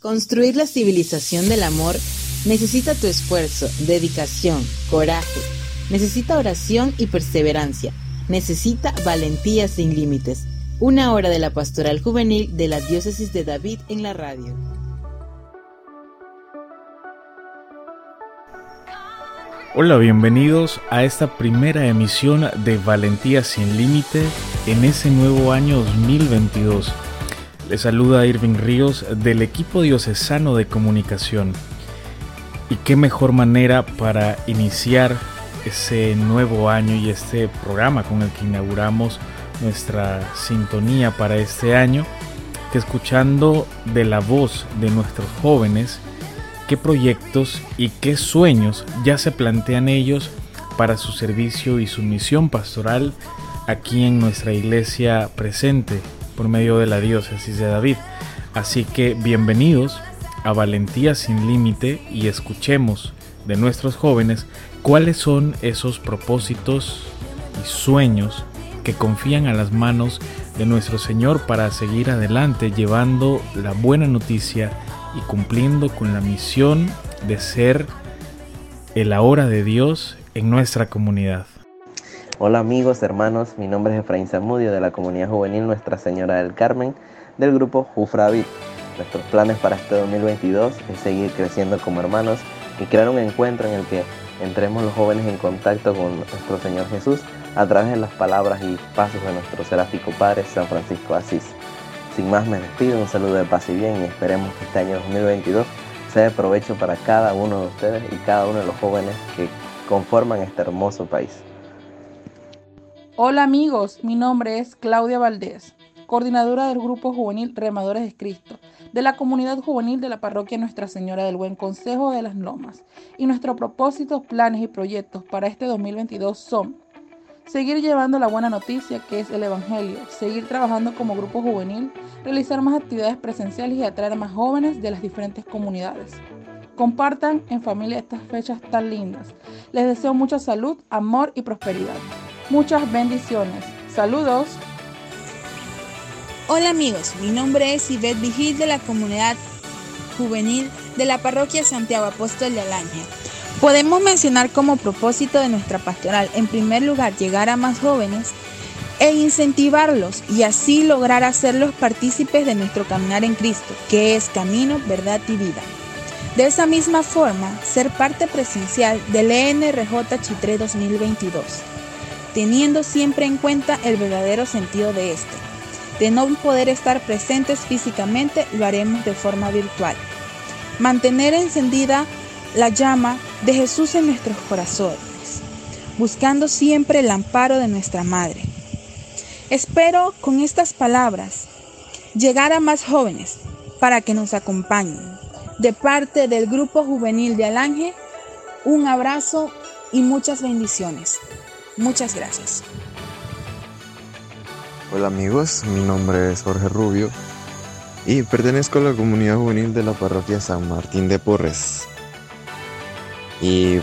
Construir la civilización del amor necesita tu esfuerzo, dedicación, coraje, necesita oración y perseverancia, necesita valentía sin límites. Una hora de la pastoral juvenil de la diócesis de David en la radio. Hola, bienvenidos a esta primera emisión de Valentía sin Límite en ese nuevo año 2022. Les saluda Irving Ríos del equipo diocesano de comunicación. Y qué mejor manera para iniciar ese nuevo año y este programa con el que inauguramos nuestra sintonía para este año que escuchando de la voz de nuestros jóvenes qué proyectos y qué sueños ya se plantean ellos para su servicio y su misión pastoral aquí en nuestra iglesia presente por medio de la diócesis de David. Así que bienvenidos a Valentía sin Límite y escuchemos de nuestros jóvenes cuáles son esos propósitos y sueños que confían a las manos de nuestro Señor para seguir adelante llevando la buena noticia y cumpliendo con la misión de ser el ahora de Dios en nuestra comunidad. Hola amigos, hermanos, mi nombre es Efraín Zamudio de la Comunidad Juvenil Nuestra Señora del Carmen del grupo Jufravid. Nuestros planes para este 2022 es seguir creciendo como hermanos y crear un encuentro en el que entremos los jóvenes en contacto con nuestro Señor Jesús a través de las palabras y pasos de nuestro seráfico Padre San Francisco Asís. Sin más me despido, un saludo de paz y bien y esperemos que este año 2022 sea de provecho para cada uno de ustedes y cada uno de los jóvenes que conforman este hermoso país. Hola amigos, mi nombre es Claudia Valdés, coordinadora del Grupo Juvenil Remadores de Cristo, de la comunidad juvenil de la parroquia Nuestra Señora del Buen Consejo de las Lomas. Y nuestros propósitos, planes y proyectos para este 2022 son seguir llevando la buena noticia que es el Evangelio, seguir trabajando como grupo juvenil, realizar más actividades presenciales y atraer a más jóvenes de las diferentes comunidades. Compartan en familia estas fechas tan lindas. Les deseo mucha salud, amor y prosperidad. Muchas bendiciones. Saludos. Hola amigos, mi nombre es Ivette Vigil de la comunidad juvenil de la parroquia Santiago Apóstol de Alange. Podemos mencionar como propósito de nuestra pastoral, en primer lugar, llegar a más jóvenes e incentivarlos y así lograr hacerlos partícipes de nuestro caminar en Cristo, que es camino, verdad y vida. De esa misma forma, ser parte presencial del ENRJ Chitré 2022 teniendo siempre en cuenta el verdadero sentido de este. De no poder estar presentes físicamente, lo haremos de forma virtual. Mantener encendida la llama de Jesús en nuestros corazones, buscando siempre el amparo de nuestra Madre. Espero con estas palabras llegar a más jóvenes para que nos acompañen. De parte del Grupo Juvenil de Alange, un abrazo y muchas bendiciones. Muchas gracias. Hola amigos, mi nombre es Jorge Rubio y pertenezco a la comunidad juvenil de la parroquia San Martín de Porres. Y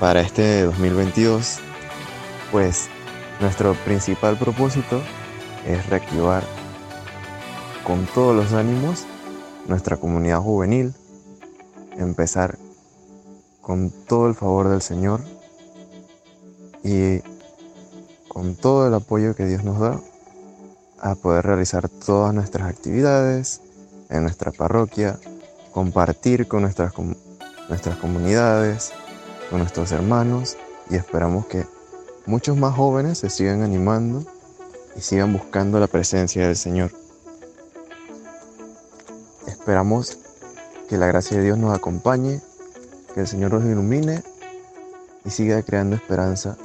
para este 2022, pues nuestro principal propósito es reactivar con todos los ánimos nuestra comunidad juvenil, empezar con todo el favor del Señor y con todo el apoyo que Dios nos da a poder realizar todas nuestras actividades en nuestra parroquia, compartir con nuestras, nuestras comunidades, con nuestros hermanos y esperamos que muchos más jóvenes se sigan animando y sigan buscando la presencia del Señor. Esperamos que la gracia de Dios nos acompañe, que el Señor nos ilumine y siga creando esperanza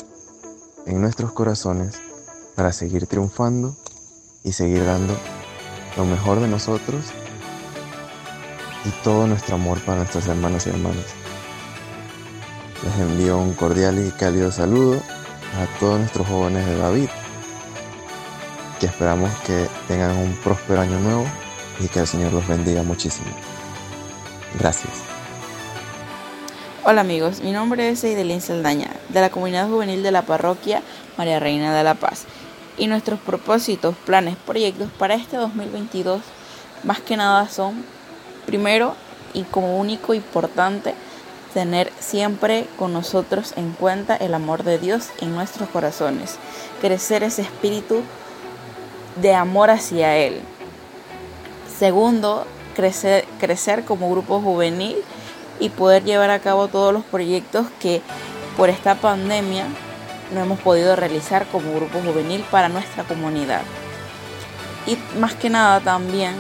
en nuestros corazones para seguir triunfando y seguir dando lo mejor de nosotros y todo nuestro amor para nuestros hermanos y hermanas. Les envío un cordial y cálido saludo a todos nuestros jóvenes de David, que esperamos que tengan un próspero año nuevo y que el Señor los bendiga muchísimo. Gracias. Hola amigos, mi nombre es Eidelín Saldaña, de la comunidad juvenil de la parroquia María Reina de la Paz. Y nuestros propósitos, planes, proyectos para este 2022, más que nada son Primero y como único importante, tener siempre con nosotros en cuenta el amor de Dios en nuestros corazones, crecer ese espíritu de amor hacia Él. Segundo, crecer, crecer como grupo juvenil y poder llevar a cabo todos los proyectos que por esta pandemia no hemos podido realizar como grupo juvenil para nuestra comunidad. Y más que nada también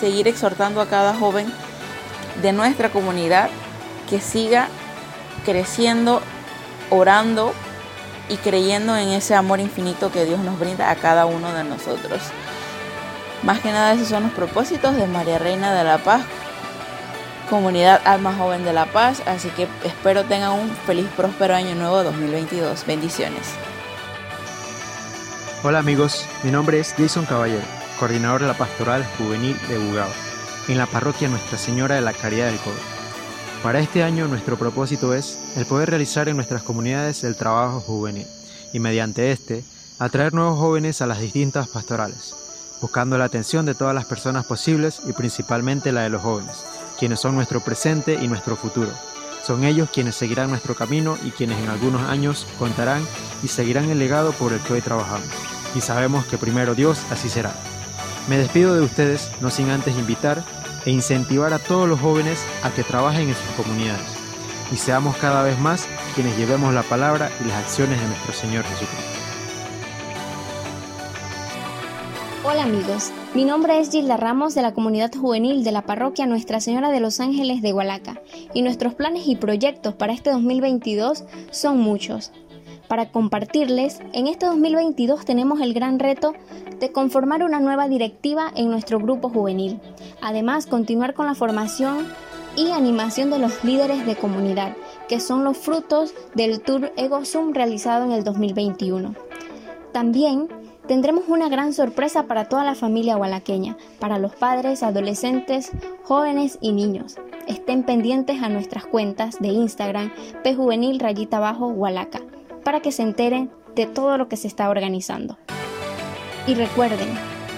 seguir exhortando a cada joven de nuestra comunidad que siga creciendo, orando y creyendo en ese amor infinito que Dios nos brinda a cada uno de nosotros. Más que nada esos son los propósitos de María Reina de la Paz, comunidad Alma Joven de la Paz, así que espero tengan un feliz próspero año nuevo 2022. Bendiciones. Hola amigos, mi nombre es Jason Caballero, coordinador de la Pastoral Juvenil de Bugao, en la parroquia Nuestra Señora de la Caridad del Cobre. Para este año nuestro propósito es el poder realizar en nuestras comunidades el trabajo juvenil y mediante este atraer nuevos jóvenes a las distintas pastorales, buscando la atención de todas las personas posibles y principalmente la de los jóvenes, quienes son nuestro presente y nuestro futuro. Son ellos quienes seguirán nuestro camino y quienes en algunos años contarán y seguirán el legado por el que hoy trabajamos. Y sabemos que primero Dios así será. Me despido de ustedes, no sin antes invitar e incentivar a todos los jóvenes a que trabajen en sus comunidades y seamos cada vez más quienes llevemos la palabra y las acciones de nuestro Señor Jesucristo. Hola amigos, mi nombre es Gilda Ramos de la comunidad juvenil de la parroquia Nuestra Señora de los Ángeles de Hualaca y nuestros planes y proyectos para este 2022 son muchos. Para compartirles, en este 2022 tenemos el gran reto de conformar una nueva directiva en nuestro grupo juvenil. Además, continuar con la formación y animación de los líderes de comunidad, que son los frutos del Tour Ego Zoom realizado en el 2021. También tendremos una gran sorpresa para toda la familia hualaqueña, para los padres, adolescentes, jóvenes y niños. Estén pendientes a nuestras cuentas de Instagram, Juvenil rayita abajo Hualaca para que se enteren de todo lo que se está organizando. Y recuerden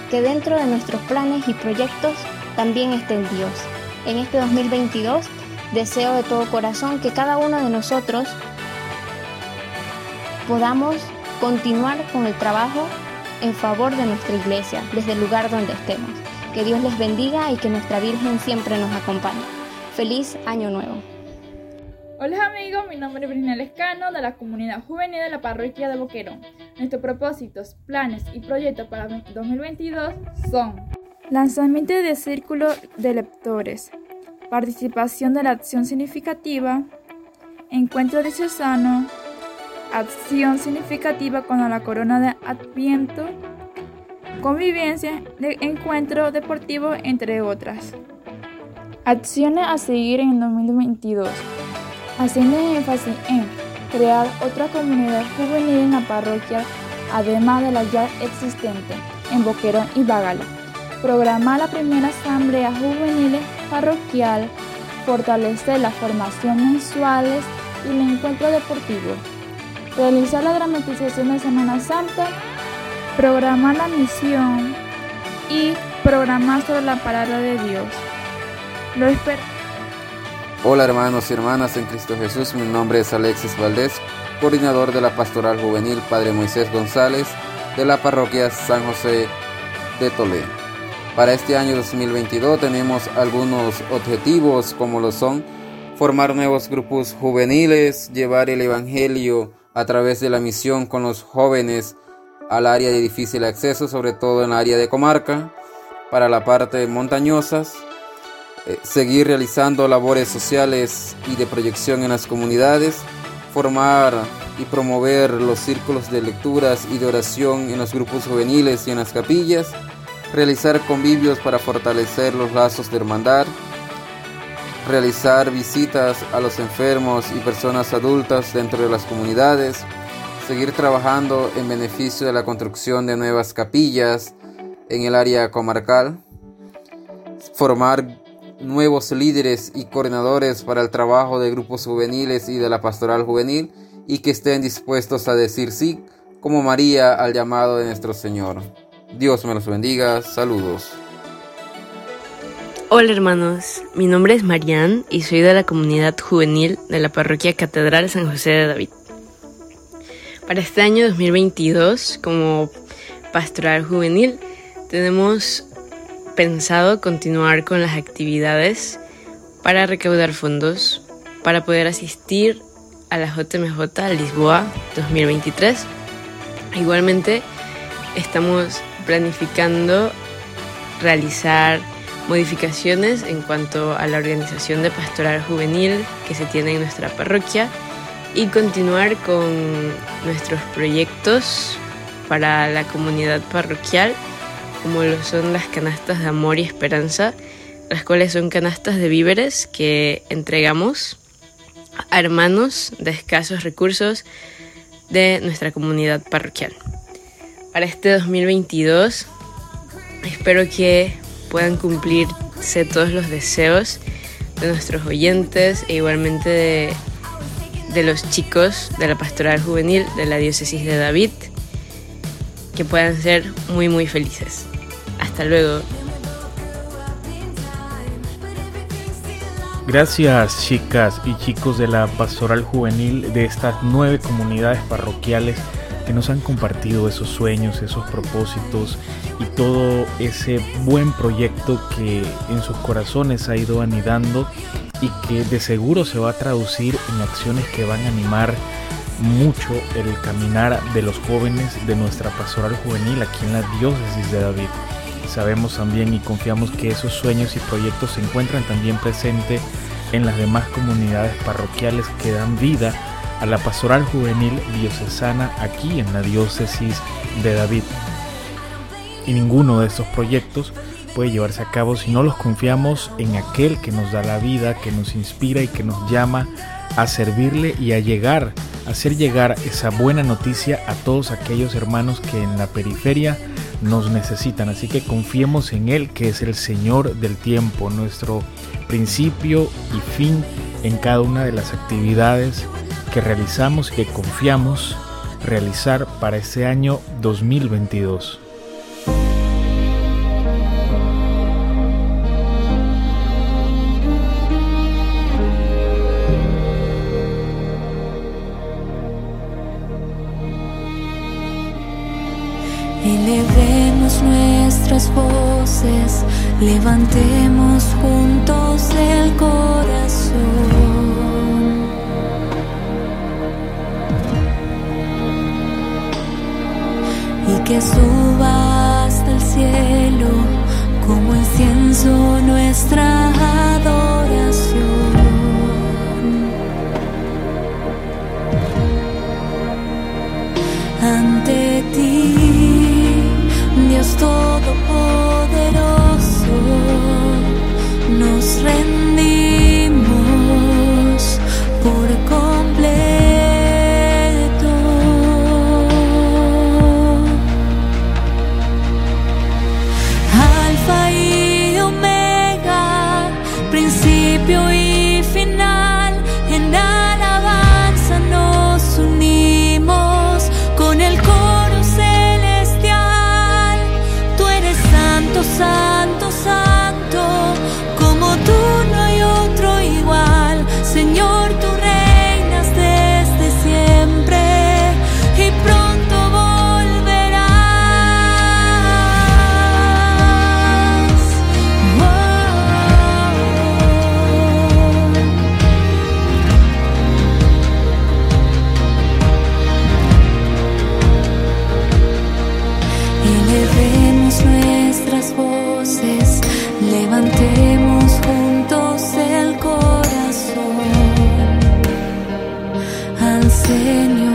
que dentro de nuestros planes y proyectos también está el Dios. En este 2022 deseo de todo corazón que cada uno de nosotros podamos continuar con el trabajo en favor de nuestra iglesia desde el lugar donde estemos. Que Dios les bendiga y que nuestra Virgen siempre nos acompañe. Feliz año nuevo. Hola amigos, mi nombre es Brina Lescano de la comunidad juvenil de la parroquia de Boquerón. Nuestros propósitos, planes y proyectos para 2022 son lanzamiento de círculo de lectores, participación de la acción significativa, encuentro diocesano, acción significativa con la corona de Adviento, convivencia de encuentro deportivo, entre otras. Acciones a seguir en 2022 haciendo énfasis en crear otra comunidad juvenil en la parroquia, además de la ya existente en Boquerón y Bagala. Programar la primera asamblea juvenil parroquial, fortalecer las formaciones mensuales y el encuentro deportivo. Realizar la dramatización de Semana Santa, programar la misión y programar sobre la palabra de Dios. Lo espero. Hola hermanos y hermanas en Cristo Jesús, mi nombre es Alexis Valdés, coordinador de la Pastoral Juvenil Padre Moisés González de la parroquia San José de Toledo. Para este año 2022 tenemos algunos objetivos como lo son formar nuevos grupos juveniles, llevar el Evangelio a través de la misión con los jóvenes al área de difícil acceso, sobre todo en el área de comarca, para la parte montañosas, eh, seguir realizando labores sociales y de proyección en las comunidades, formar y promover los círculos de lecturas y de oración en los grupos juveniles y en las capillas, realizar convivios para fortalecer los lazos de hermandad, realizar visitas a los enfermos y personas adultas dentro de las comunidades, seguir trabajando en beneficio de la construcción de nuevas capillas en el área comarcal, formar nuevos líderes y coordinadores para el trabajo de grupos juveniles y de la pastoral juvenil y que estén dispuestos a decir sí como María al llamado de nuestro Señor. Dios me los bendiga. Saludos. Hola hermanos, mi nombre es Marianne y soy de la comunidad juvenil de la parroquia Catedral San José de David. Para este año 2022, como pastoral juvenil, tenemos pensado continuar con las actividades para recaudar fondos para poder asistir a la JMJ Lisboa 2023. Igualmente, estamos planificando realizar modificaciones en cuanto a la organización de pastoral juvenil que se tiene en nuestra parroquia y continuar con nuestros proyectos para la comunidad parroquial, como lo son las canastas de amor y esperanza, las cuales son canastas de víveres que entregamos a hermanos de escasos recursos de nuestra comunidad parroquial. Para este 2022 espero que puedan cumplirse todos los deseos de nuestros oyentes e igualmente de, de los chicos de la pastoral juvenil de la diócesis de David, que puedan ser muy muy felices. Hasta luego. Gracias chicas y chicos de la pastoral juvenil de estas nueve comunidades parroquiales que nos han compartido esos sueños, esos propósitos y todo ese buen proyecto que en sus corazones ha ido anidando y que de seguro se va a traducir en acciones que van a animar mucho el caminar de los jóvenes de nuestra pastoral juvenil aquí en la diócesis de David. Sabemos también y confiamos que esos sueños y proyectos se encuentran también presentes en las demás comunidades parroquiales que dan vida a la pastoral juvenil diocesana aquí en la diócesis de David. Y ninguno de estos proyectos puede llevarse a cabo si no los confiamos en aquel que nos da la vida, que nos inspira y que nos llama a servirle y a llegar, a hacer llegar esa buena noticia a todos aquellos hermanos que en la periferia nos necesitan. Así que confiemos en Él, que es el Señor del tiempo, nuestro principio y fin en cada una de las actividades que realizamos y que confiamos realizar para este año 2022. Elevemos nuestras voces, levantemos juntos el corazón. Que suba hasta el cielo como incienso nuestra adoración. within.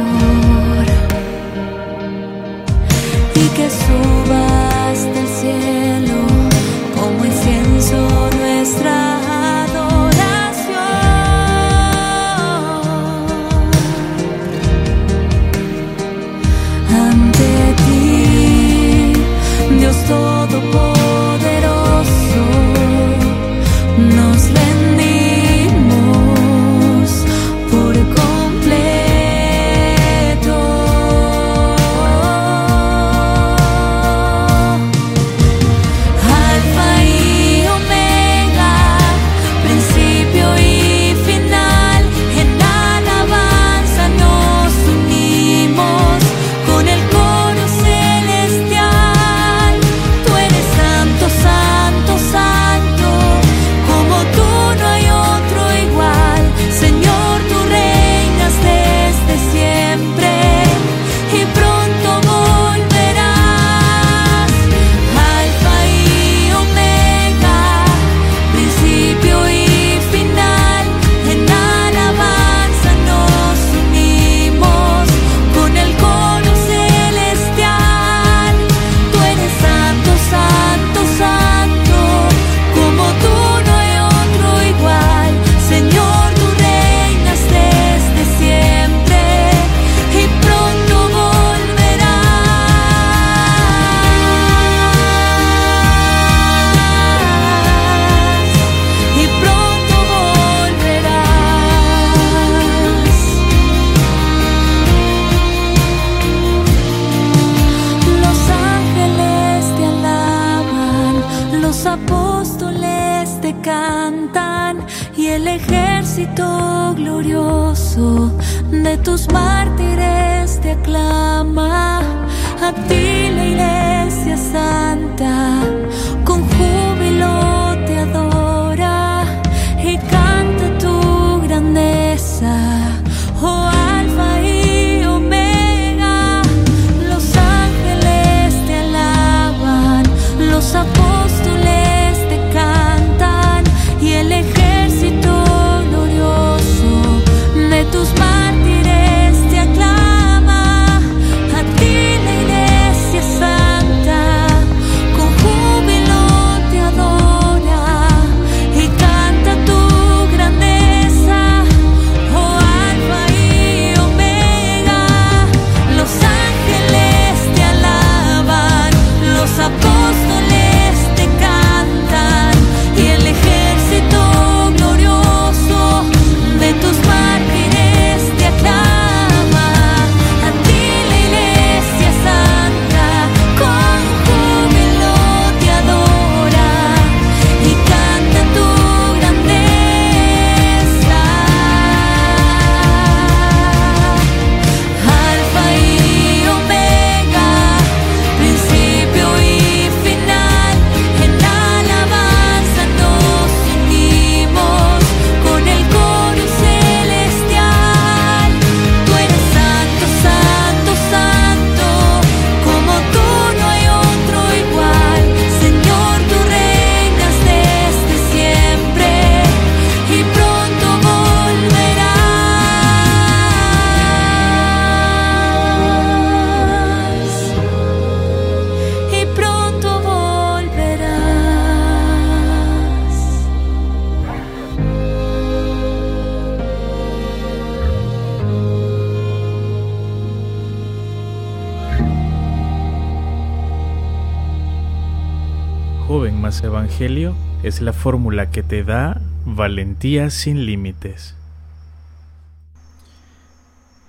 Es la fórmula que te da valentía sin límites.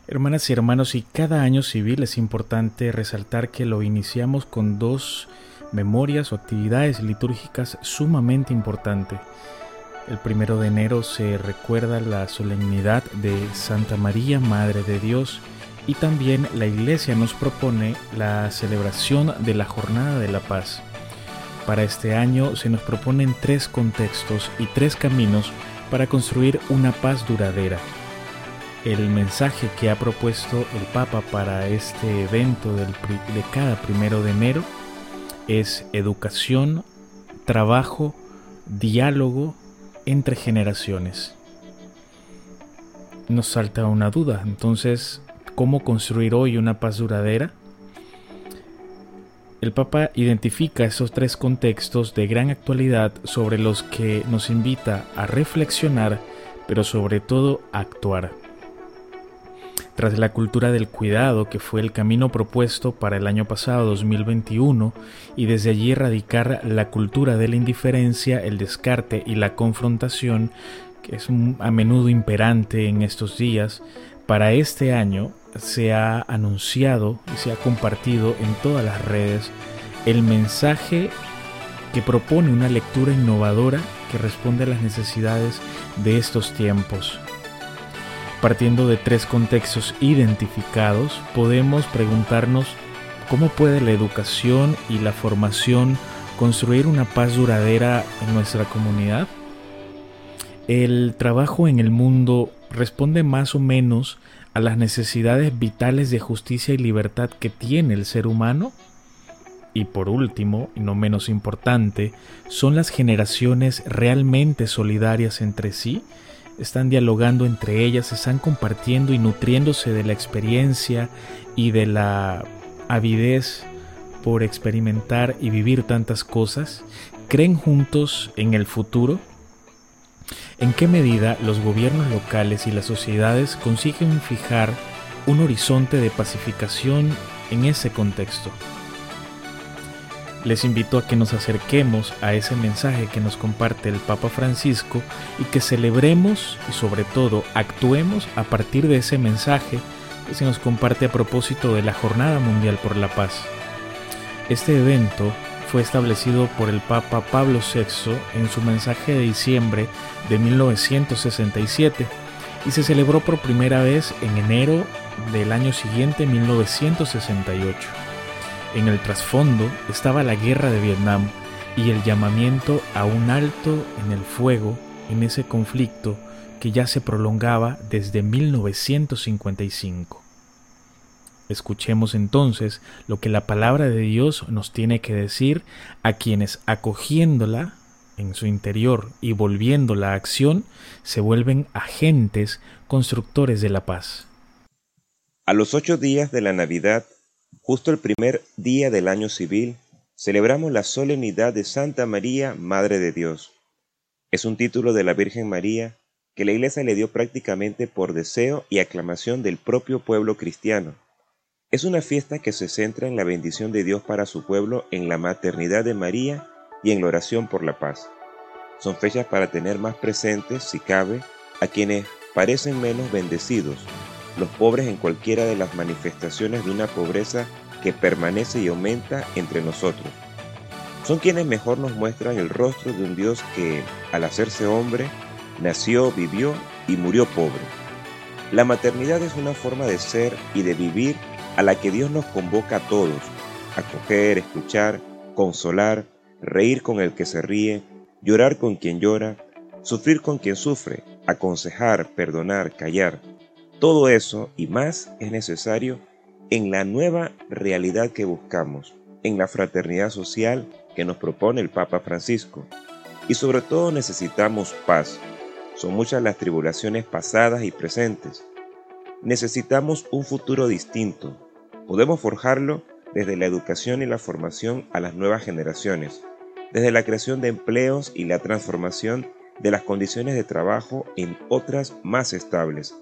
Hermanas y hermanos, y cada año civil es importante resaltar que lo iniciamos con dos memorias o actividades litúrgicas sumamente importantes. El primero de enero se recuerda la solemnidad de Santa María, Madre de Dios, y también la Iglesia nos propone la celebración de la Jornada de la Paz. Para este año se nos proponen tres contextos y tres caminos para construir una paz duradera. El mensaje que ha propuesto el Papa para este evento del de cada primero de enero es educación, trabajo, diálogo entre generaciones. Nos salta una duda, entonces, ¿cómo construir hoy una paz duradera? El Papa identifica esos tres contextos de gran actualidad sobre los que nos invita a reflexionar, pero sobre todo a actuar. Tras la cultura del cuidado, que fue el camino propuesto para el año pasado 2021, y desde allí erradicar la cultura de la indiferencia, el descarte y la confrontación, que es a menudo imperante en estos días, para este año se ha anunciado y se ha compartido en todas las redes el mensaje que propone una lectura innovadora que responde a las necesidades de estos tiempos. Partiendo de tres contextos identificados, podemos preguntarnos cómo puede la educación y la formación construir una paz duradera en nuestra comunidad. El trabajo en el mundo responde más o menos a las necesidades vitales de justicia y libertad que tiene el ser humano. Y por último, y no menos importante, son las generaciones realmente solidarias entre sí, están dialogando entre ellas, están compartiendo y nutriéndose de la experiencia y de la avidez por experimentar y vivir tantas cosas, creen juntos en el futuro. ¿En qué medida los gobiernos locales y las sociedades consiguen fijar un horizonte de pacificación en ese contexto? Les invito a que nos acerquemos a ese mensaje que nos comparte el Papa Francisco y que celebremos y sobre todo actuemos a partir de ese mensaje que se nos comparte a propósito de la Jornada Mundial por la Paz. Este evento fue establecido por el Papa Pablo VI en su mensaje de diciembre de 1967 y se celebró por primera vez en enero del año siguiente, 1968. En el trasfondo estaba la guerra de Vietnam y el llamamiento a un alto en el fuego en ese conflicto que ya se prolongaba desde 1955. Escuchemos entonces lo que la palabra de Dios nos tiene que decir a quienes acogiéndola en su interior y volviéndola a acción se vuelven agentes constructores de la paz. A los ocho días de la Navidad, justo el primer día del año civil, celebramos la solemnidad de Santa María, Madre de Dios. Es un título de la Virgen María que la Iglesia le dio prácticamente por deseo y aclamación del propio pueblo cristiano. Es una fiesta que se centra en la bendición de Dios para su pueblo, en la maternidad de María y en la oración por la paz. Son fechas para tener más presentes, si cabe, a quienes parecen menos bendecidos, los pobres en cualquiera de las manifestaciones de una pobreza que permanece y aumenta entre nosotros. Son quienes mejor nos muestran el rostro de un Dios que, al hacerse hombre, nació, vivió y murió pobre. La maternidad es una forma de ser y de vivir a la que Dios nos convoca a todos, acoger, escuchar, consolar, reír con el que se ríe, llorar con quien llora, sufrir con quien sufre, aconsejar, perdonar, callar. Todo eso y más es necesario en la nueva realidad que buscamos, en la fraternidad social que nos propone el Papa Francisco. Y sobre todo necesitamos paz. Son muchas las tribulaciones pasadas y presentes. Necesitamos un futuro distinto. Podemos forjarlo desde la educación y la formación a las nuevas generaciones, desde la creación de empleos y la transformación de las condiciones de trabajo en otras más estables,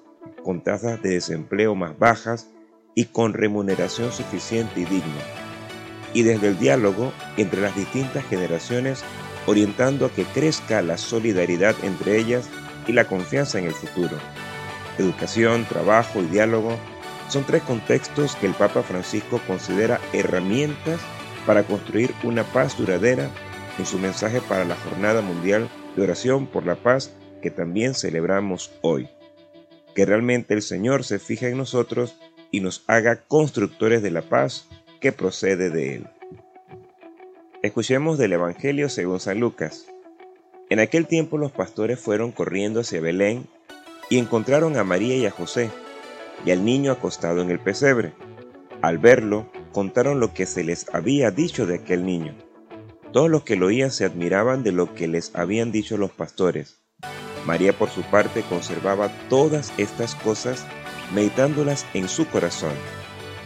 con tasas de desempleo más bajas y con remuneración suficiente y digna. Y desde el diálogo entre las distintas generaciones, orientando a que crezca la solidaridad entre ellas y la confianza en el futuro. Educación, trabajo y diálogo son tres contextos que el Papa Francisco considera herramientas para construir una paz duradera en su mensaje para la Jornada Mundial de Oración por la Paz que también celebramos hoy. Que realmente el Señor se fije en nosotros y nos haga constructores de la paz que procede de Él. Escuchemos del Evangelio según San Lucas. En aquel tiempo los pastores fueron corriendo hacia Belén y encontraron a María y a José y al niño acostado en el pesebre. Al verlo, contaron lo que se les había dicho de aquel niño. Todos los que lo oían se admiraban de lo que les habían dicho los pastores. María por su parte conservaba todas estas cosas, meditándolas en su corazón.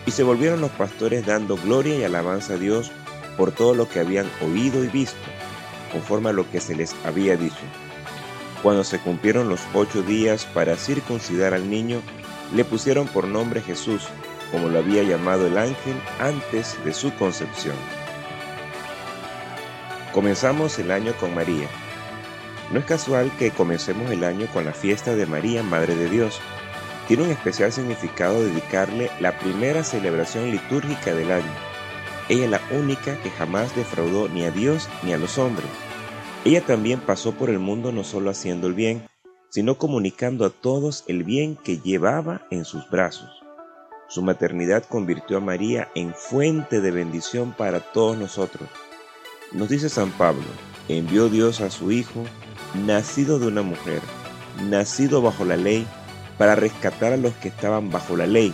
Y se volvieron los pastores dando gloria y alabanza a Dios por todo lo que habían oído y visto, conforme a lo que se les había dicho. Cuando se cumplieron los ocho días para circuncidar al niño, le pusieron por nombre Jesús, como lo había llamado el ángel antes de su concepción. Comenzamos el año con María. No es casual que comencemos el año con la fiesta de María, Madre de Dios. Tiene un especial significado dedicarle la primera celebración litúrgica del año. Ella es la única que jamás defraudó ni a Dios ni a los hombres. Ella también pasó por el mundo no solo haciendo el bien, sino comunicando a todos el bien que llevaba en sus brazos. Su maternidad convirtió a María en fuente de bendición para todos nosotros. Nos dice San Pablo, envió Dios a su Hijo, nacido de una mujer, nacido bajo la ley, para rescatar a los que estaban bajo la ley,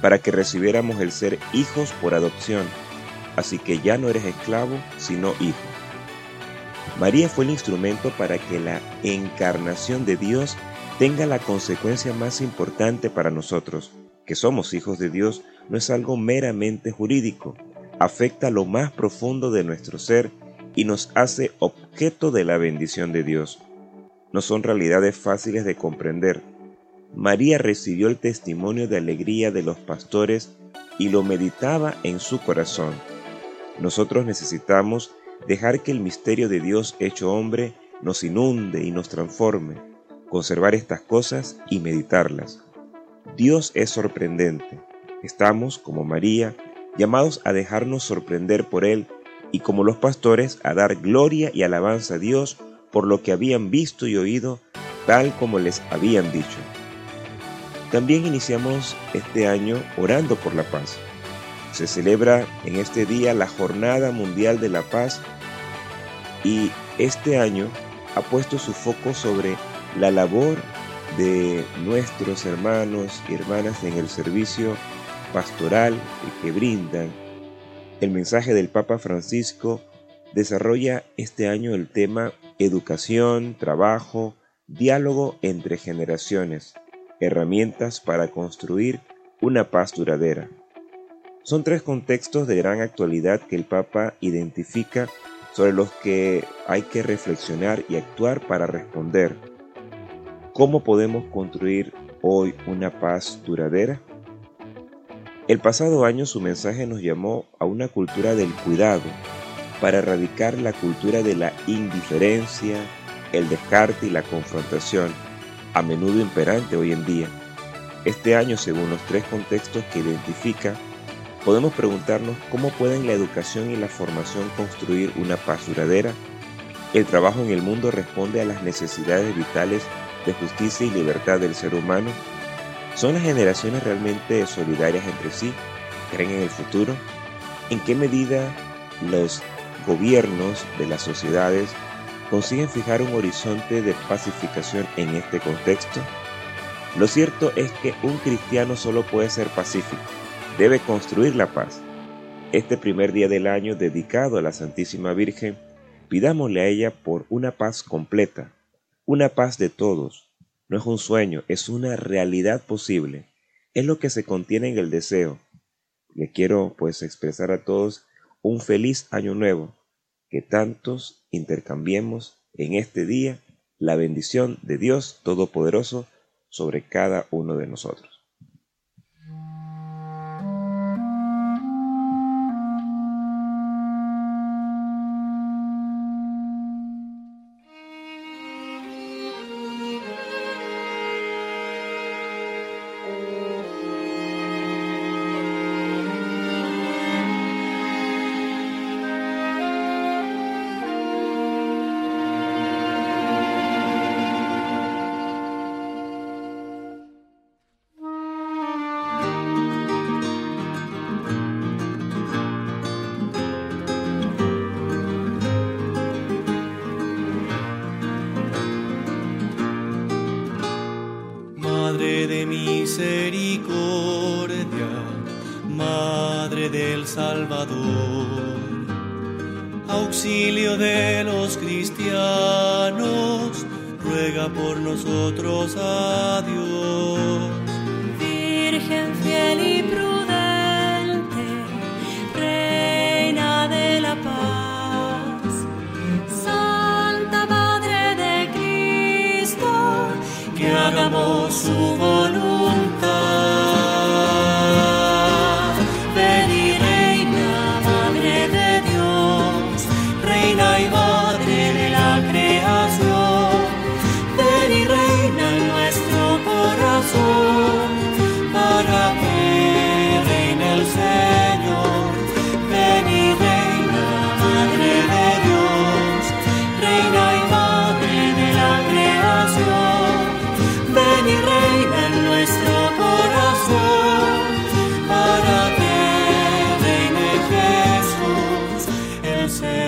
para que recibiéramos el ser hijos por adopción. Así que ya no eres esclavo, sino hijo. María fue el instrumento para que la encarnación de Dios tenga la consecuencia más importante para nosotros, que somos hijos de Dios, no es algo meramente jurídico, afecta lo más profundo de nuestro ser y nos hace objeto de la bendición de Dios. No son realidades fáciles de comprender. María recibió el testimonio de alegría de los pastores y lo meditaba en su corazón. Nosotros necesitamos dejar que el misterio de Dios hecho hombre nos inunde y nos transforme, conservar estas cosas y meditarlas. Dios es sorprendente. Estamos, como María, llamados a dejarnos sorprender por Él y como los pastores a dar gloria y alabanza a Dios por lo que habían visto y oído, tal como les habían dicho. También iniciamos este año orando por la paz. Se celebra en este día la Jornada Mundial de la Paz y este año ha puesto su foco sobre la labor de nuestros hermanos y hermanas en el servicio pastoral que brindan. El mensaje del Papa Francisco desarrolla este año el tema educación, trabajo, diálogo entre generaciones, herramientas para construir una paz duradera. Son tres contextos de gran actualidad que el Papa identifica sobre los que hay que reflexionar y actuar para responder. ¿Cómo podemos construir hoy una paz duradera? El pasado año su mensaje nos llamó a una cultura del cuidado para erradicar la cultura de la indiferencia, el descarte y la confrontación, a menudo imperante hoy en día. Este año, según los tres contextos que identifica, podemos preguntarnos cómo pueden la educación y la formación construir una paz duradera. El trabajo en el mundo responde a las necesidades vitales de justicia y libertad del ser humano. ¿Son las generaciones realmente solidarias entre sí? ¿Creen en el futuro? ¿En qué medida los gobiernos de las sociedades consiguen fijar un horizonte de pacificación en este contexto? Lo cierto es que un cristiano solo puede ser pacífico debe construir la paz. Este primer día del año dedicado a la Santísima Virgen, pidámosle a ella por una paz completa, una paz de todos. No es un sueño, es una realidad posible. Es lo que se contiene en el deseo. Le quiero pues expresar a todos un feliz año nuevo, que tantos intercambiemos en este día la bendición de Dios Todopoderoso sobre cada uno de nosotros. say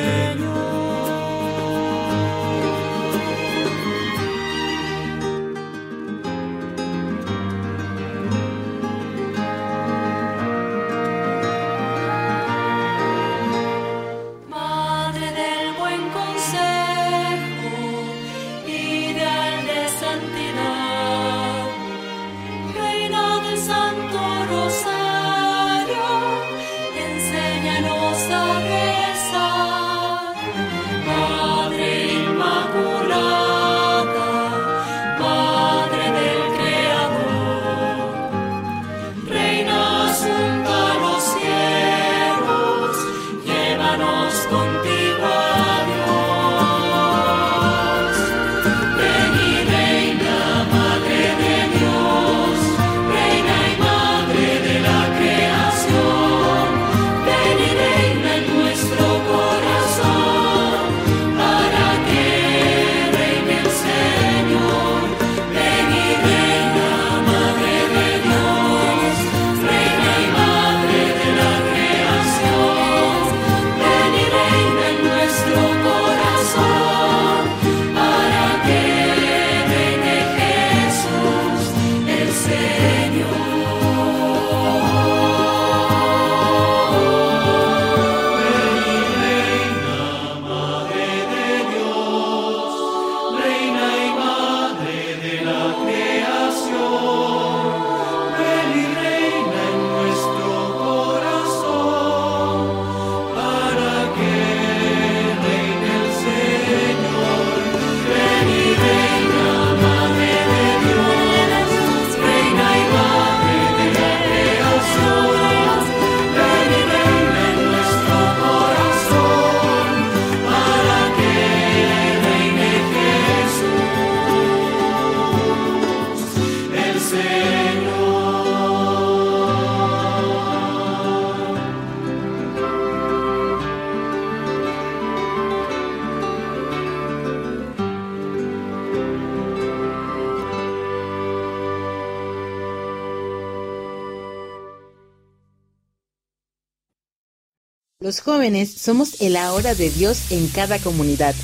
jóvenes somos el ahora de Dios en cada comunidad.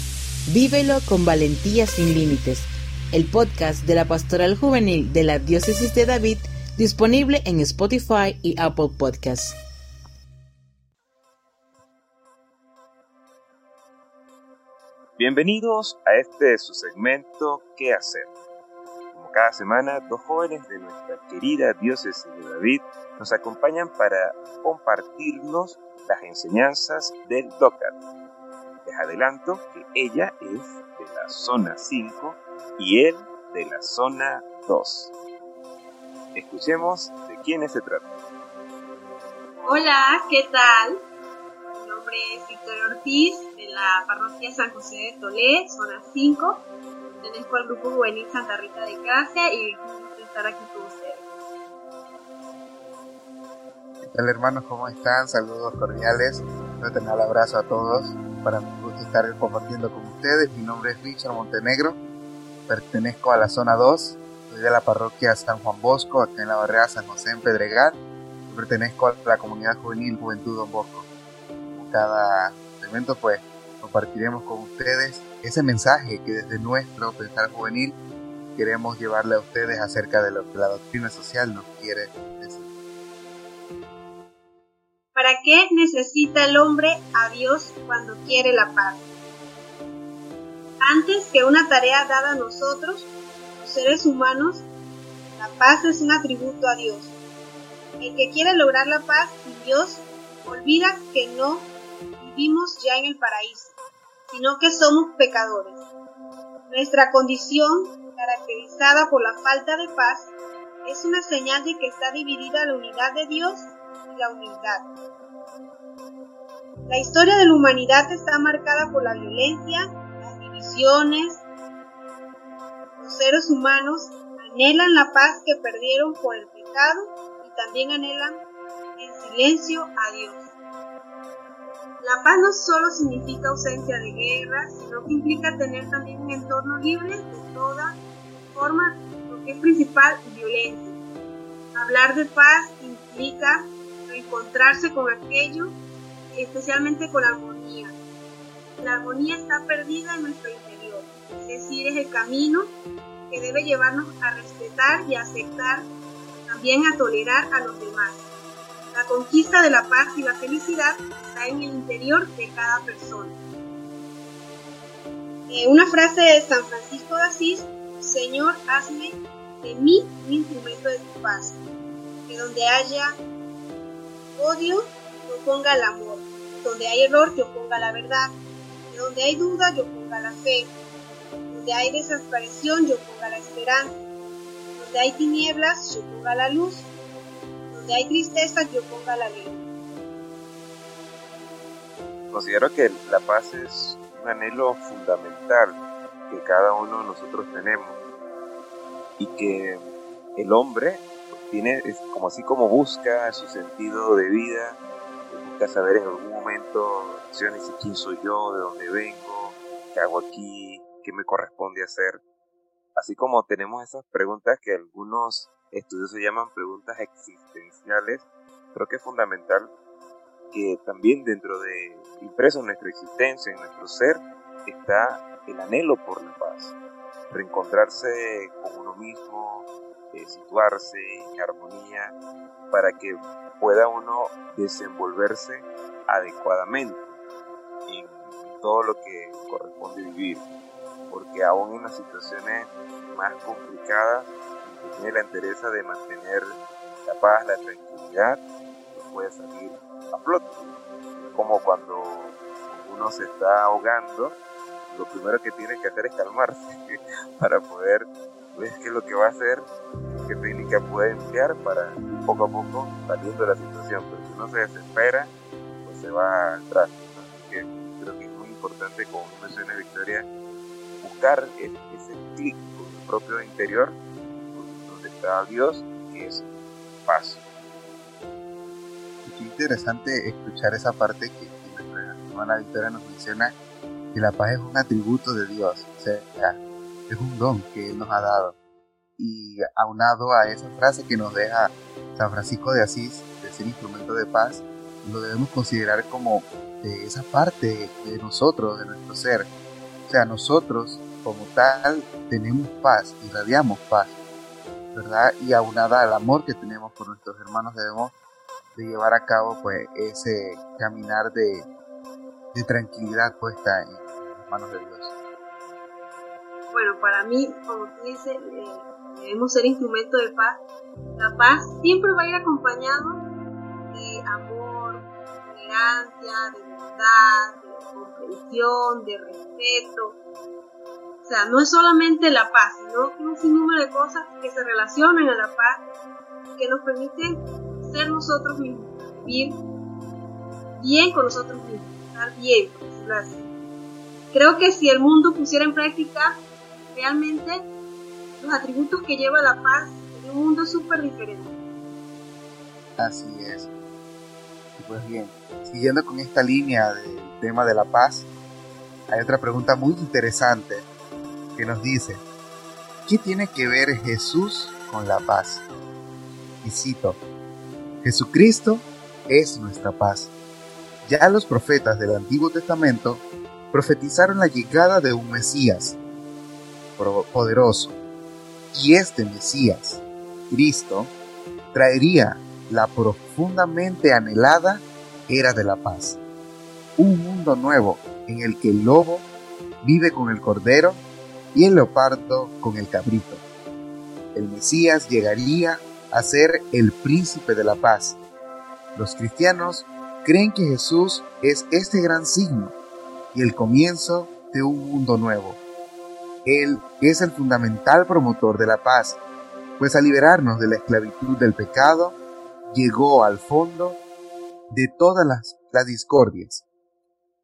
Vívelo con valentía sin límites. El podcast de la Pastoral Juvenil de la Diócesis de David, disponible en Spotify y Apple Podcasts. Bienvenidos a este su segmento ¿Qué hacer? Como cada semana, dos jóvenes de nuestra querida diócesis de David nos acompañan para compartirnos las enseñanzas del DOCAT. Les adelanto que ella es de la zona 5 y él de la zona 2. Escuchemos de quiénes se trata. Hola, ¿qué tal? Mi nombre es Victoria Ortiz de la parroquia San José de Tolé, zona 5. Pertenezco al grupo juvenil Santa Rita de Gracia y gusto estar aquí con ustedes. Hola hermanos? ¿Cómo están? Saludos cordiales. Un abrazo a todos. Para mí gusto estar compartiendo con ustedes. Mi nombre es Richard Montenegro. Pertenezco a la zona 2. Soy de la parroquia San Juan Bosco, aquí en la barrera San José en Pedregal. Pertenezco a la comunidad juvenil Juventud Don Bosco. Cada evento pues compartiremos con ustedes ese mensaje que desde nuestro pensar juvenil queremos llevarle a ustedes acerca de lo que la doctrina social nos quiere decir. ¿Para qué necesita el hombre a Dios cuando quiere la paz? Antes que una tarea dada a nosotros, los seres humanos, la paz es un atributo a Dios. El que quiere lograr la paz sin Dios olvida que no vivimos ya en el paraíso, sino que somos pecadores. Nuestra condición, caracterizada por la falta de paz, es una señal de que está dividida la unidad de Dios la humildad. La historia de la humanidad está marcada por la violencia, las divisiones. Los seres humanos anhelan la paz que perdieron por el pecado y también anhelan en silencio a Dios. La paz no solo significa ausencia de guerra, sino que implica tener también un entorno libre de toda forma, lo que es principal, violencia. Hablar de paz implica encontrarse con aquello, especialmente con la armonía. La armonía está perdida en nuestro interior, es decir, es el camino que debe llevarnos a respetar y aceptar, también a tolerar a los demás. La conquista de la paz y la felicidad está en el interior de cada persona. Eh, una frase de San Francisco de Asís, Señor, hazme de mí un instrumento de tu paz, que donde haya odio, yo ponga el amor. Donde hay error, yo ponga la verdad. Donde hay duda, yo ponga la fe. Donde hay desaparición, yo ponga la esperanza. Donde hay tinieblas, yo ponga la luz. Donde hay tristeza, yo ponga la alegría. Considero que la paz es un anhelo fundamental que cada uno de nosotros tenemos y que el hombre tiene, como así como busca su sentido de vida, busca saber en algún momento, quién soy yo, de dónde vengo, qué hago aquí, qué me corresponde hacer. Así como tenemos esas preguntas que algunos estudios se llaman preguntas existenciales, creo que es fundamental que también dentro de, impreso en nuestra existencia, en nuestro ser, está el anhelo por la paz. Reencontrarse con uno mismo, eh, situarse en armonía para que pueda uno desenvolverse adecuadamente en todo lo que corresponde vivir. Porque aún en las situaciones más complicadas, tiene la interés de mantener la paz, la tranquilidad, pues puede salir a flote. Como cuando uno se está ahogando, lo primero que tiene que hacer es calmarse para poder ver qué es lo que va a hacer, qué técnica puede emplear para poco a poco saliendo de la situación. Pero si uno se desespera, pues se va atrás. Así que creo que es muy importante, como menciona Victoria, buscar ese clic con el propio interior, está Dios, que es paz. Qué interesante escuchar esa parte que, que nuestra hermana Victoria nos menciona, que la paz es un atributo de Dios, o sea, es un don que Él nos ha dado. Y aunado a esa frase que nos deja San Francisco de Asís, de ser instrumento de paz, lo debemos considerar como de esa parte de nosotros, de nuestro ser. O sea, nosotros como tal tenemos paz, irradiamos paz, Y aunada al amor que tenemos por nuestros hermanos debemos de llevar a cabo pues ese caminar de, de tranquilidad puesta en las manos de Dios. Bueno, para mí, como tú dices, eh, debemos ser instrumento de paz. La paz siempre va a ir acompañado de amor, de tolerancia, de bondad, de comprensión, de respeto. O sea, no es solamente la paz, sino un sinnúmero de cosas que se relacionan a la paz, que nos permiten ser nosotros mismos, vivir bien con nosotros mismos, estar bien, así. Creo que si el mundo pusiera en práctica realmente los atributos que lleva la paz en un mundo súper diferente. Así es. Pues bien, siguiendo con esta línea del tema de la paz, hay otra pregunta muy interesante que nos dice, ¿qué tiene que ver Jesús con la paz? Y cito, Jesucristo es nuestra paz. Ya los profetas del Antiguo Testamento profetizaron la llegada de un Mesías poderoso, y este Mesías, Cristo, traería la profundamente anhelada era de la paz. Un mundo nuevo en el que el lobo vive con el cordero y el leopardo con el cabrito. El Mesías llegaría a ser el príncipe de la paz. Los cristianos creen que Jesús es este gran signo y el comienzo de un mundo nuevo. Él es el fundamental promotor de la paz, pues al liberarnos de la esclavitud del pecado, llegó al fondo de todas las, las discordias.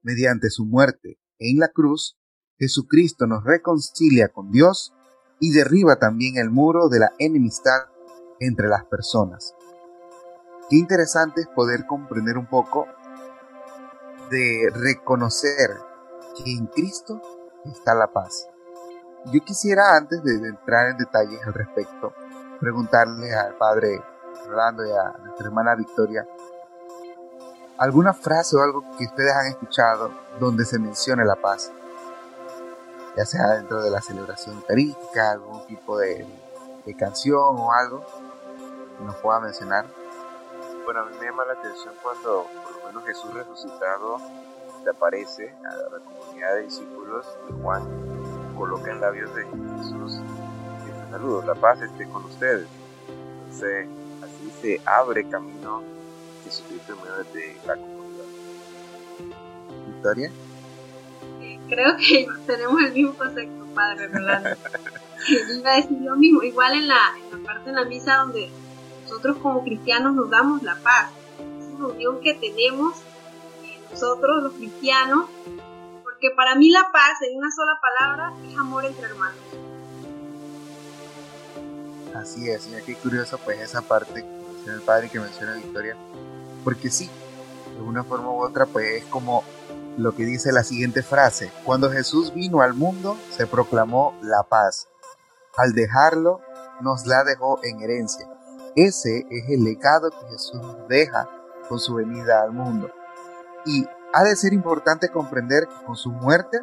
Mediante su muerte en la cruz, Jesucristo nos reconcilia con Dios y derriba también el muro de la enemistad entre las personas. Qué interesante es poder comprender un poco de reconocer que en Cristo está la paz. Yo quisiera, antes de, entrar en detalles al respecto, preguntarle al padre Rolando y a nuestra hermana Victoria, alguna frase o algo que ustedes han escuchado donde se mencione la paz, ya sea dentro de la celebración eucarística, algún tipo de, de canción o algo que nos pueda mencionar. Bueno, a mí me llama la atención cuando por lo menos Jesús resucitado aparece a la comunidad de discípulos de Juan coloca en labios de Jesús este saludo, la paz esté con ustedes. Entonces, así se abre camino Jesucristo en medio de la comunidad. Victoria. Creo que tenemos el mismo concepto, Padre Rolando. iba a decir lo mismo, igual en la, en la parte de la misa donde nosotros como cristianos nos damos la paz, esa unión que tenemos eh, nosotros los cristianos porque para mí la paz, en una sola palabra, es amor entre hermanos. Así es, y aquí curioso pues esa parte que menciona el padre que menciona Victoria, porque sí, de una forma u otra pues es como lo que dice la siguiente frase, cuando Jesús vino al mundo se proclamó la paz, al dejarlo nos la dejó en herencia. Ese es el legado que Jesús nos deja con su venida al mundo. Y ha de ser importante comprender que con su muerte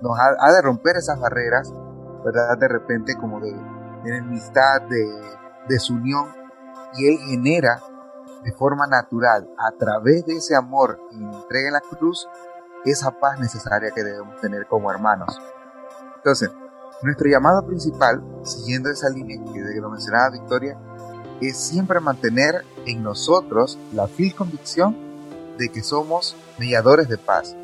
nos ha, de romper esas barreras, ¿verdad? De repente como de, enemistad, de desunión, y Él genera de forma natural, a través de ese amor y entrega en la cruz, esa paz necesaria que debemos tener como hermanos. Entonces, nuestro llamado principal, siguiendo esa línea que lo mencionaba Victoria, es siempre mantener en nosotros la fiel convicción de que somos mediadores de paz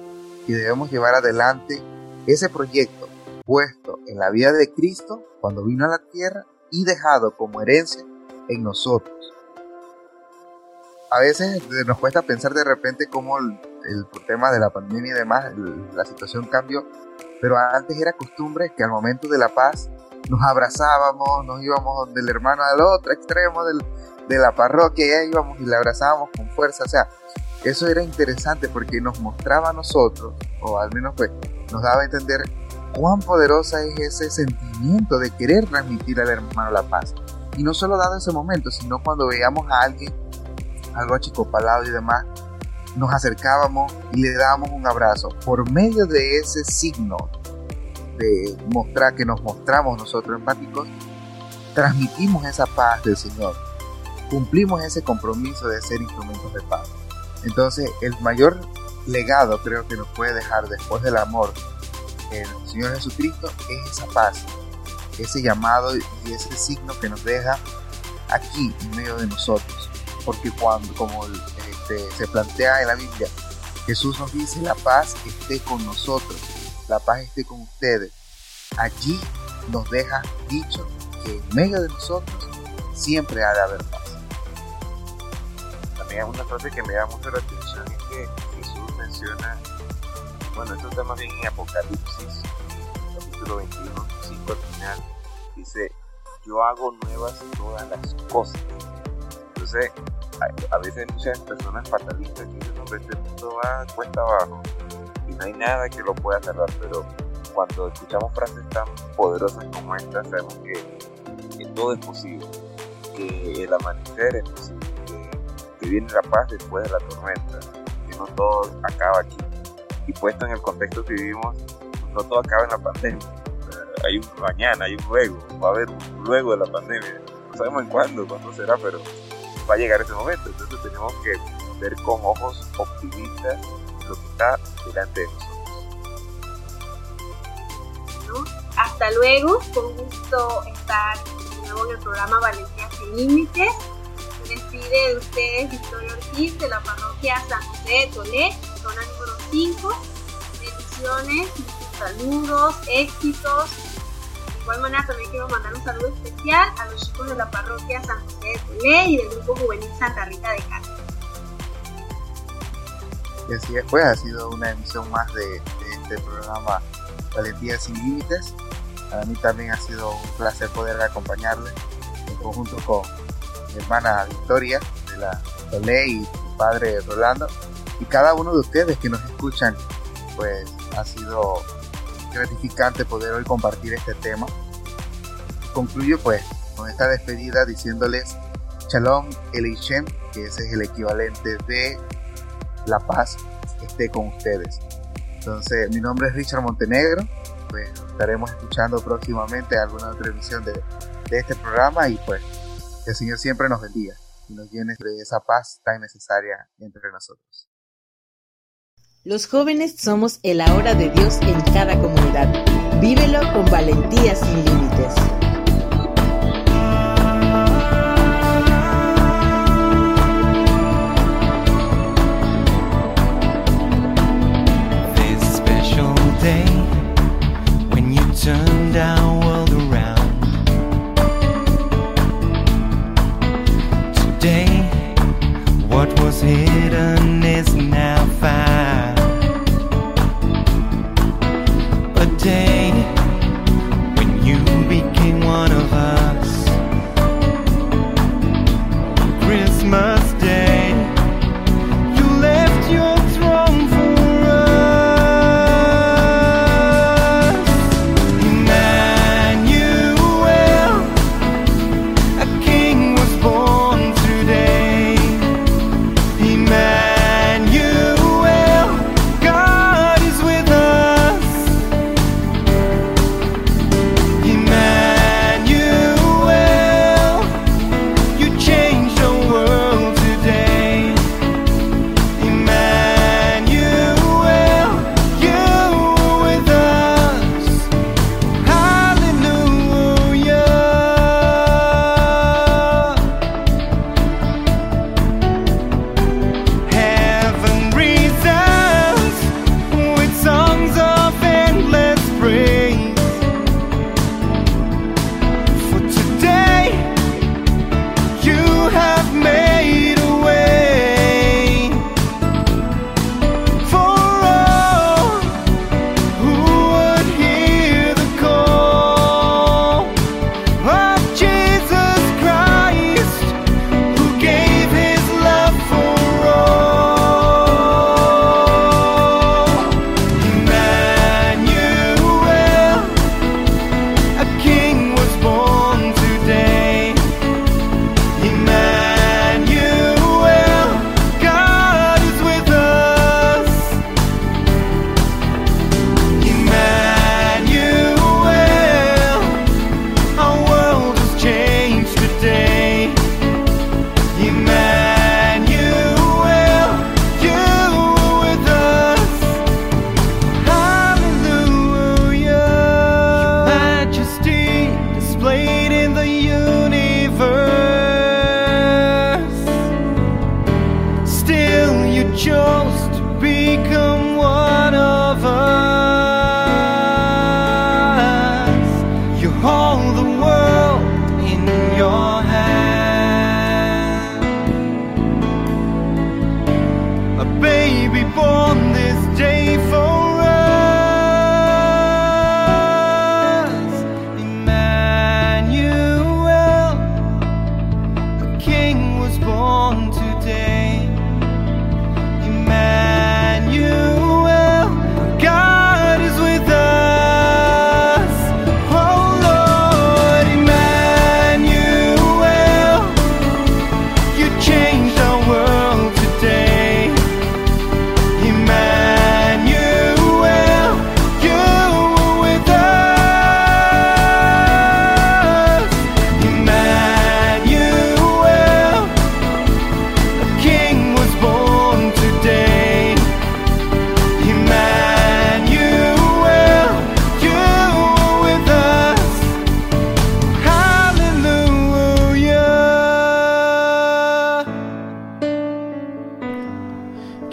y debemos llevar adelante ese proyecto puesto en la vida de Cristo cuando vino a la tierra y dejado como herencia en nosotros. A veces nos cuesta pensar de repente cómo el, tema de la pandemia y demás, la situación cambió, pero antes era costumbre que al momento de la paz nos abrazábamos, nos íbamos del hermano al otro extremo de la parroquia, ya íbamos y le abrazábamos con fuerza, o sea, eso era interesante porque nos mostraba a nosotros, o al menos pues nos daba a entender cuán poderosa es ese sentimiento de querer transmitir al hermano la paz. Y no solo dado ese momento, sino cuando veíamos a alguien algo achicopalado y demás, nos acercábamos y le dábamos un abrazo. Por medio de ese signo de mostrar que nos mostramos nosotros empáticos, transmitimos esa paz del Señor. Cumplimos ese compromiso de ser instrumentos de paz. Entonces, el mayor legado creo que nos puede dejar después del amor el Señor Jesucristo es esa paz, ese llamado y ese signo que nos deja aquí en medio de nosotros. Porque cuando, como este, se plantea en la Biblia, Jesús nos dice, la paz esté con nosotros, la paz esté con ustedes. Allí nos deja dicho que en medio de nosotros siempre ha de haber paz. También una frase que me da mucho la atención es que Jesús menciona, bueno, esto está más bien en Apocalipsis, capítulo 21, 5 al final, dice, yo hago nuevas todas las cosas. Entonces, a, veces hay muchas personas fatalistas que dicen, hombre, este mundo va cuesta abajo y no hay nada que lo pueda salvar, pero cuando escuchamos frases tan poderosas como esta, sabemos que, que todo es posible, que el amanecer es posible, que, que viene la paz después de la tormenta, que no todo acaba aquí. Y puesto en el contexto que vivimos, no todo acaba en la pandemia. Hay un mañana, hay un luego, va a haber un luego de la pandemia. No sabemos en cuándo, cuándo será, pero va a llegar ese momento. Entonces tenemos que ver con ojos optimistas lo que está delante de nosotros. Hasta luego, con gusto estar de nuevo en el programa Valentía Sin Límites. Se despide de ustedes Victoria Ortiz de la parroquia San José de Tolé, zona número 5. Bendiciones, muchos saludos, éxitos. De igual manera también quiero mandar un saludo especial a los chicos de la parroquia San José de Tolé y del grupo juvenil Santa Rita de Castro. Pues ha sido una emisión más de, este programa Valentía sin Límites. Para mí también ha sido un placer poder acompañarle en conjunto con mi hermana Victoria de la Tolé y mi padre Rolando. Y cada uno de ustedes que nos escuchan, pues ha sido gratificante poder hoy compartir este tema. Concluyo pues con esta despedida diciéndoles Shalom Elishem, que ese es el equivalente de la paz esté con ustedes. Entonces, mi nombre es Richard Montenegro, pues estaremos escuchando próximamente alguna otra emisión de, de este programa y pues que el Señor siempre nos bendiga y nos llene de esa paz tan necesaria entre nosotros. Los jóvenes somos el ahora de Dios en cada comunidad. Vívelo con valentía sin límites. Hidden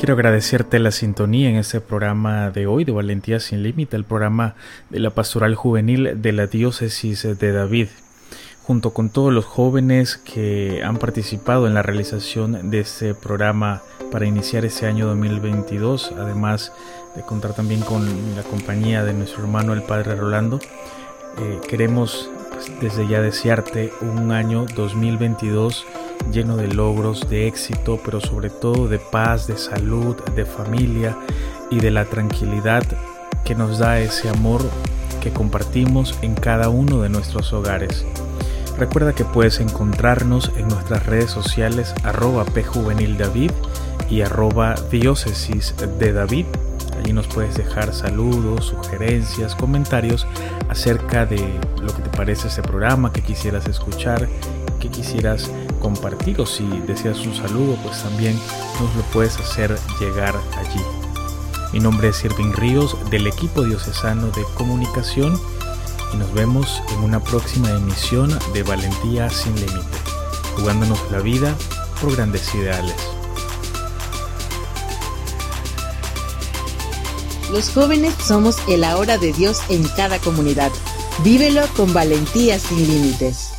Quiero agradecerte la sintonía en este programa de hoy de Valentía sin Límite, el programa de la Pastoral Juvenil de la Diócesis de David, junto con todos los jóvenes que han participado en la realización de este programa para iniciar este año 2022, además de contar también con la compañía de nuestro hermano el Padre Rolando. Eh, queremos pues, desde ya desearte un año 2022 lleno de logros, de éxito, pero sobre todo de paz, de salud, de familia y de la tranquilidad que nos da ese amor que compartimos en cada uno de nuestros hogares. Recuerda que puedes encontrarnos en nuestras redes sociales arroba pjuvenildavid y arroba diócesis de David. Allí nos puedes dejar saludos, sugerencias, comentarios acerca de lo que te parece este programa, que quisieras escuchar, que quisieras compartir o si deseas un saludo, pues también nos lo puedes hacer llegar allí. Mi nombre es Irving Ríos del equipo diocesano de comunicación y nos vemos en una próxima emisión de Valentía sin Límite, jugándonos la vida por grandes ideales. Los jóvenes somos el ahora de Dios en cada comunidad. Vívelo con valentía sin límites.